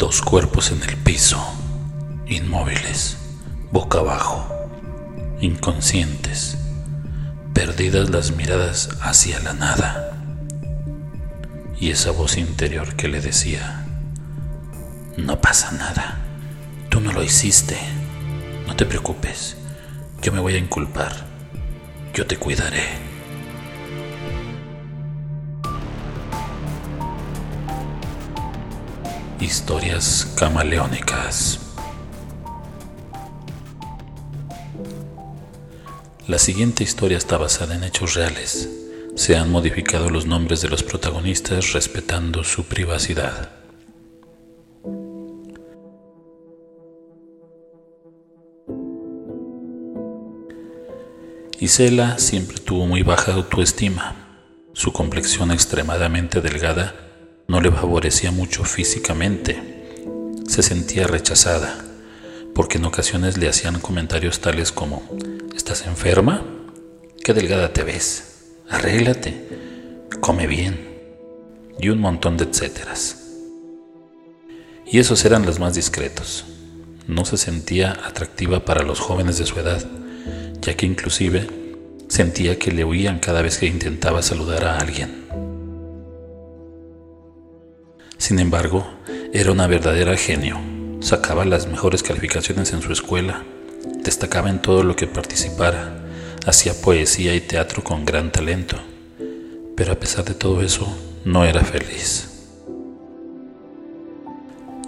Dos cuerpos en el piso, inmóviles, boca abajo, inconscientes, perdidas las miradas hacia la nada. Y esa voz interior que le decía, no pasa nada, tú no lo hiciste, no te preocupes, yo me voy a inculpar, yo te cuidaré. Historias camaleónicas. La siguiente historia está basada en hechos reales. Se han modificado los nombres de los protagonistas respetando su privacidad. Isela siempre tuvo muy baja autoestima. Su complexión extremadamente delgada no le favorecía mucho físicamente. Se sentía rechazada, porque en ocasiones le hacían comentarios tales como, ¿estás enferma? ¿Qué delgada te ves? Arréglate, come bien, y un montón de etcéteras. Y esos eran los más discretos. No se sentía atractiva para los jóvenes de su edad, ya que inclusive sentía que le huían cada vez que intentaba saludar a alguien. Sin embargo, era una verdadera genio. Sacaba las mejores calificaciones en su escuela, destacaba en todo lo que participara, hacía poesía y teatro con gran talento. Pero a pesar de todo eso, no era feliz.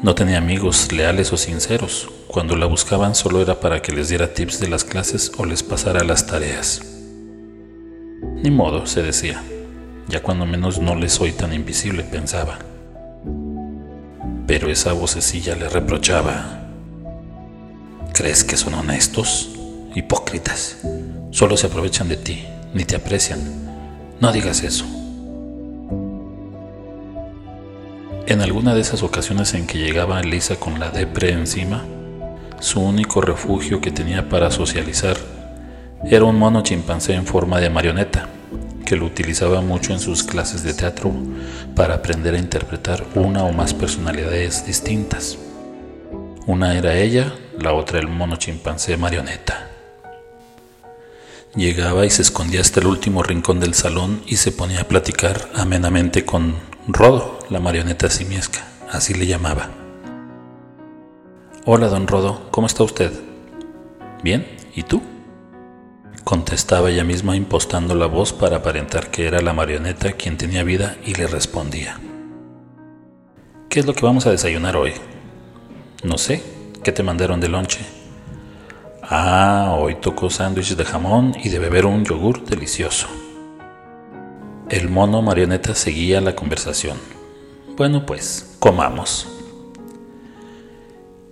No tenía amigos leales o sinceros. Cuando la buscaban solo era para que les diera tips de las clases o les pasara las tareas. Ni modo, se decía. Ya cuando menos no le soy tan invisible, pensaba pero esa vocecilla le reprochaba. ¿Crees que son honestos? Hipócritas. Solo se aprovechan de ti, ni te aprecian. No digas eso. En alguna de esas ocasiones en que llegaba Lisa con la depre encima, su único refugio que tenía para socializar era un mono chimpancé en forma de marioneta que lo utilizaba mucho en sus clases de teatro para aprender a interpretar una o más personalidades distintas. Una era ella, la otra el mono chimpancé marioneta. Llegaba y se escondía hasta el último rincón del salón y se ponía a platicar amenamente con Rodo, la marioneta simiesca, así le llamaba. Hola, don Rodo, ¿cómo está usted? Bien, ¿y tú? Contestaba ella misma impostando la voz para aparentar que era la marioneta quien tenía vida y le respondía. ¿Qué es lo que vamos a desayunar hoy? No sé, ¿qué te mandaron de lonche? Ah, hoy tocó sándwich de jamón y de beber un yogur delicioso. El mono marioneta seguía la conversación. Bueno, pues, comamos.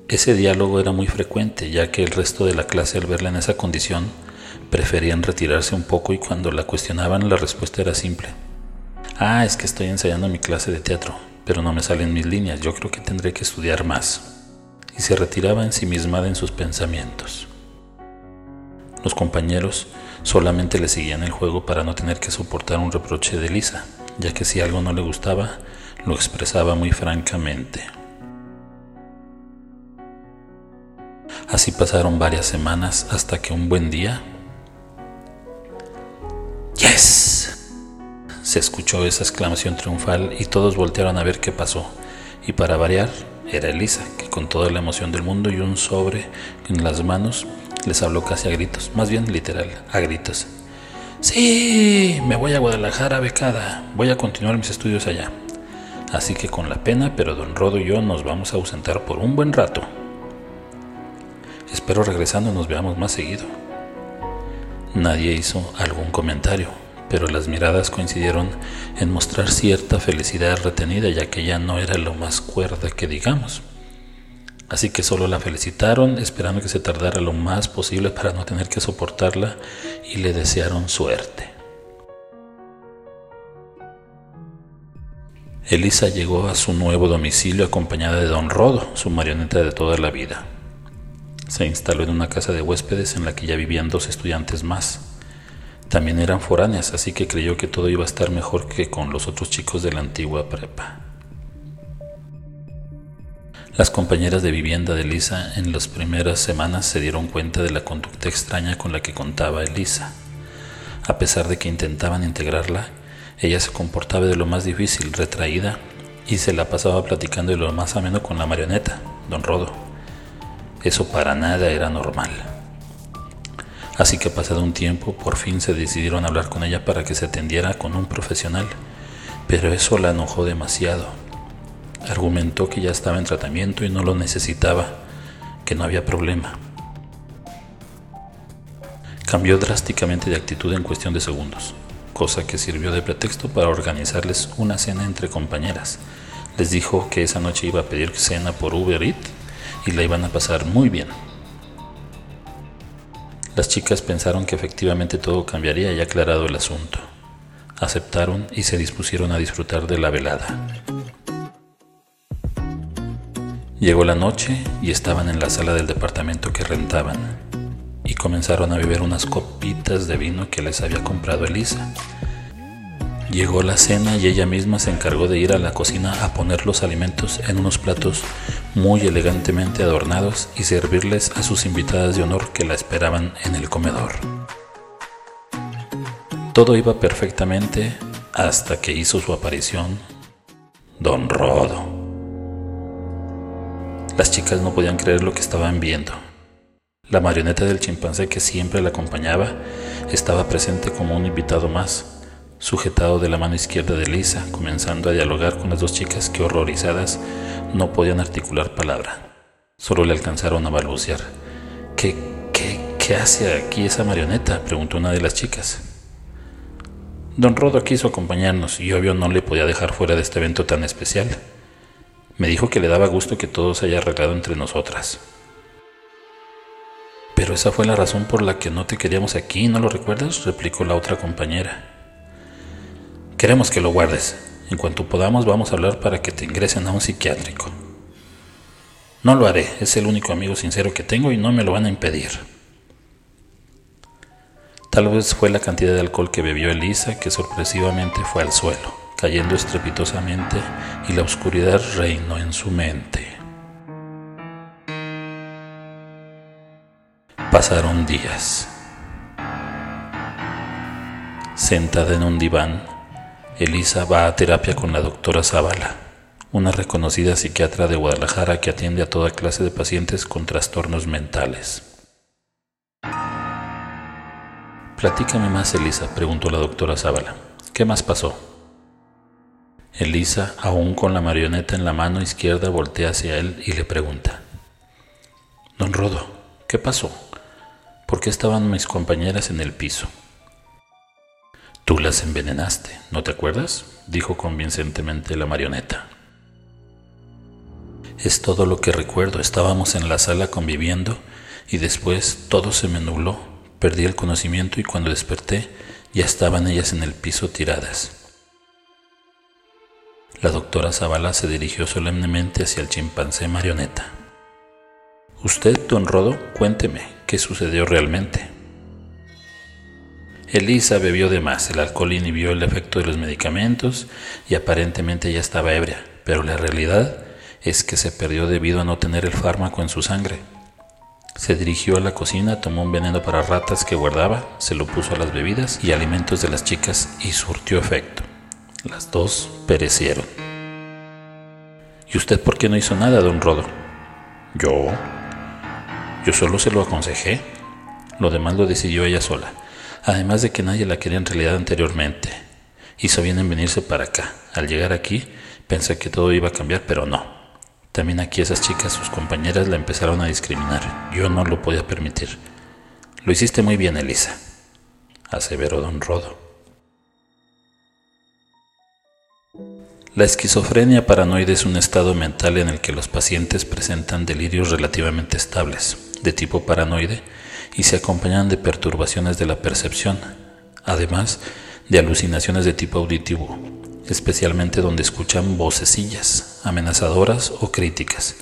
Ese diálogo era muy frecuente, ya que el resto de la clase al verla en esa condición preferían retirarse un poco y cuando la cuestionaban la respuesta era simple. Ah, es que estoy ensayando mi clase de teatro, pero no me salen mis líneas, yo creo que tendré que estudiar más. Y se retiraba ensimismada en sus pensamientos. Los compañeros solamente le seguían el juego para no tener que soportar un reproche de Lisa, ya que si algo no le gustaba, lo expresaba muy francamente. Así pasaron varias semanas hasta que un buen día Se escuchó esa exclamación triunfal y todos voltearon a ver qué pasó. Y para variar, era Elisa, que con toda la emoción del mundo y un sobre en las manos les habló casi a gritos, más bien literal, a gritos. Sí, me voy a Guadalajara becada, voy a continuar mis estudios allá. Así que con la pena, pero don Rodo y yo nos vamos a ausentar por un buen rato. Espero regresando nos veamos más seguido. Nadie hizo algún comentario pero las miradas coincidieron en mostrar cierta felicidad retenida, ya que ya no era lo más cuerda que digamos. Así que solo la felicitaron, esperando que se tardara lo más posible para no tener que soportarla, y le desearon suerte. Elisa llegó a su nuevo domicilio acompañada de don Rodo, su marioneta de toda la vida. Se instaló en una casa de huéspedes en la que ya vivían dos estudiantes más. También eran foráneas, así que creyó que todo iba a estar mejor que con los otros chicos de la antigua prepa. Las compañeras de vivienda de Elisa en las primeras semanas se dieron cuenta de la conducta extraña con la que contaba Elisa. A pesar de que intentaban integrarla, ella se comportaba de lo más difícil, retraída, y se la pasaba platicando de lo más ameno con la marioneta, don Rodo. Eso para nada era normal. Así que pasado un tiempo, por fin se decidieron hablar con ella para que se atendiera con un profesional, pero eso la enojó demasiado. Argumentó que ya estaba en tratamiento y no lo necesitaba, que no había problema. Cambió drásticamente de actitud en cuestión de segundos, cosa que sirvió de pretexto para organizarles una cena entre compañeras. Les dijo que esa noche iba a pedir cena por Uber Eats y la iban a pasar muy bien. Las chicas pensaron que efectivamente todo cambiaría y aclarado el asunto. Aceptaron y se dispusieron a disfrutar de la velada. Llegó la noche y estaban en la sala del departamento que rentaban y comenzaron a beber unas copitas de vino que les había comprado Elisa. Llegó la cena y ella misma se encargó de ir a la cocina a poner los alimentos en unos platos muy elegantemente adornados y servirles a sus invitadas de honor que la esperaban en el comedor. Todo iba perfectamente hasta que hizo su aparición Don Rodo. Las chicas no podían creer lo que estaban viendo. La marioneta del chimpancé que siempre la acompañaba estaba presente como un invitado más sujetado de la mano izquierda de Lisa, comenzando a dialogar con las dos chicas que horrorizadas no podían articular palabra. Solo le alcanzaron a balbucear. ¿Qué, qué, qué hace aquí esa marioneta? preguntó una de las chicas. Don Rodo quiso acompañarnos y obvio no le podía dejar fuera de este evento tan especial. Me dijo que le daba gusto que todo se haya arreglado entre nosotras. Pero esa fue la razón por la que no te queríamos aquí, ¿no lo recuerdas? replicó la otra compañera. Queremos que lo guardes. En cuanto podamos vamos a hablar para que te ingresen a un psiquiátrico. No lo haré, es el único amigo sincero que tengo y no me lo van a impedir. Tal vez fue la cantidad de alcohol que bebió Elisa que sorpresivamente fue al suelo, cayendo estrepitosamente y la oscuridad reinó en su mente. Pasaron días. Sentada en un diván, Elisa va a terapia con la doctora Zavala, una reconocida psiquiatra de Guadalajara que atiende a toda clase de pacientes con trastornos mentales. Platícame más, Elisa, preguntó la doctora Zavala. ¿Qué más pasó? Elisa, aún con la marioneta en la mano izquierda, voltea hacia él y le pregunta. Don Rodo, ¿qué pasó? ¿Por qué estaban mis compañeras en el piso? Tú las envenenaste, ¿no te acuerdas? dijo convincentemente la marioneta. Es todo lo que recuerdo. Estábamos en la sala conviviendo y después todo se me nubló. Perdí el conocimiento y cuando desperté ya estaban ellas en el piso tiradas. La doctora Zavala se dirigió solemnemente hacia el chimpancé marioneta. Usted, don Rodo, cuénteme qué sucedió realmente. Elisa bebió de más, el alcohol inhibió el efecto de los medicamentos y aparentemente ya estaba ebria, pero la realidad es que se perdió debido a no tener el fármaco en su sangre. Se dirigió a la cocina, tomó un veneno para ratas que guardaba, se lo puso a las bebidas y alimentos de las chicas y surtió efecto. Las dos perecieron. ¿Y usted por qué no hizo nada, don Rodo? Yo. Yo solo se lo aconsejé. Lo demás lo decidió ella sola además de que nadie la quería en realidad anteriormente. Hizo bien en venirse para acá. Al llegar aquí, pensé que todo iba a cambiar, pero no. También aquí esas chicas, sus compañeras, la empezaron a discriminar. Yo no lo podía permitir. Lo hiciste muy bien, Elisa, aseveró don Rodo. La esquizofrenia paranoide es un estado mental en el que los pacientes presentan delirios relativamente estables, de tipo paranoide, y se acompañan de perturbaciones de la percepción, además de alucinaciones de tipo auditivo, especialmente donde escuchan vocecillas amenazadoras o críticas.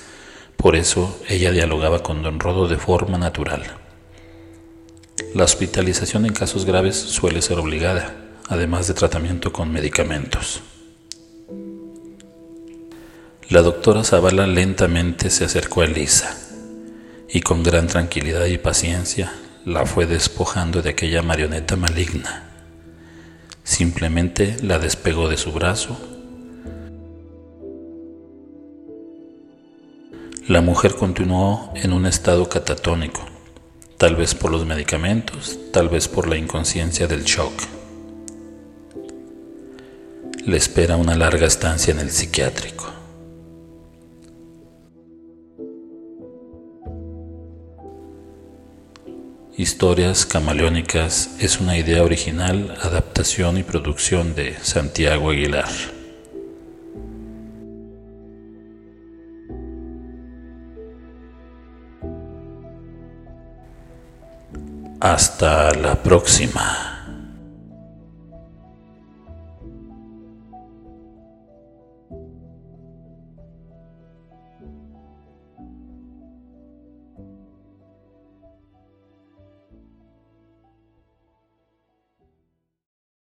Por eso ella dialogaba con don Rodo de forma natural. La hospitalización en casos graves suele ser obligada, además de tratamiento con medicamentos. La doctora Zavala lentamente se acercó a Elisa y con gran tranquilidad y paciencia la fue despojando de aquella marioneta maligna. Simplemente la despegó de su brazo. La mujer continuó en un estado catatónico, tal vez por los medicamentos, tal vez por la inconsciencia del shock. Le espera una larga estancia en el psiquiátrico. Historias Camaleónicas es una idea original, adaptación y producción de Santiago Aguilar. Hasta la próxima.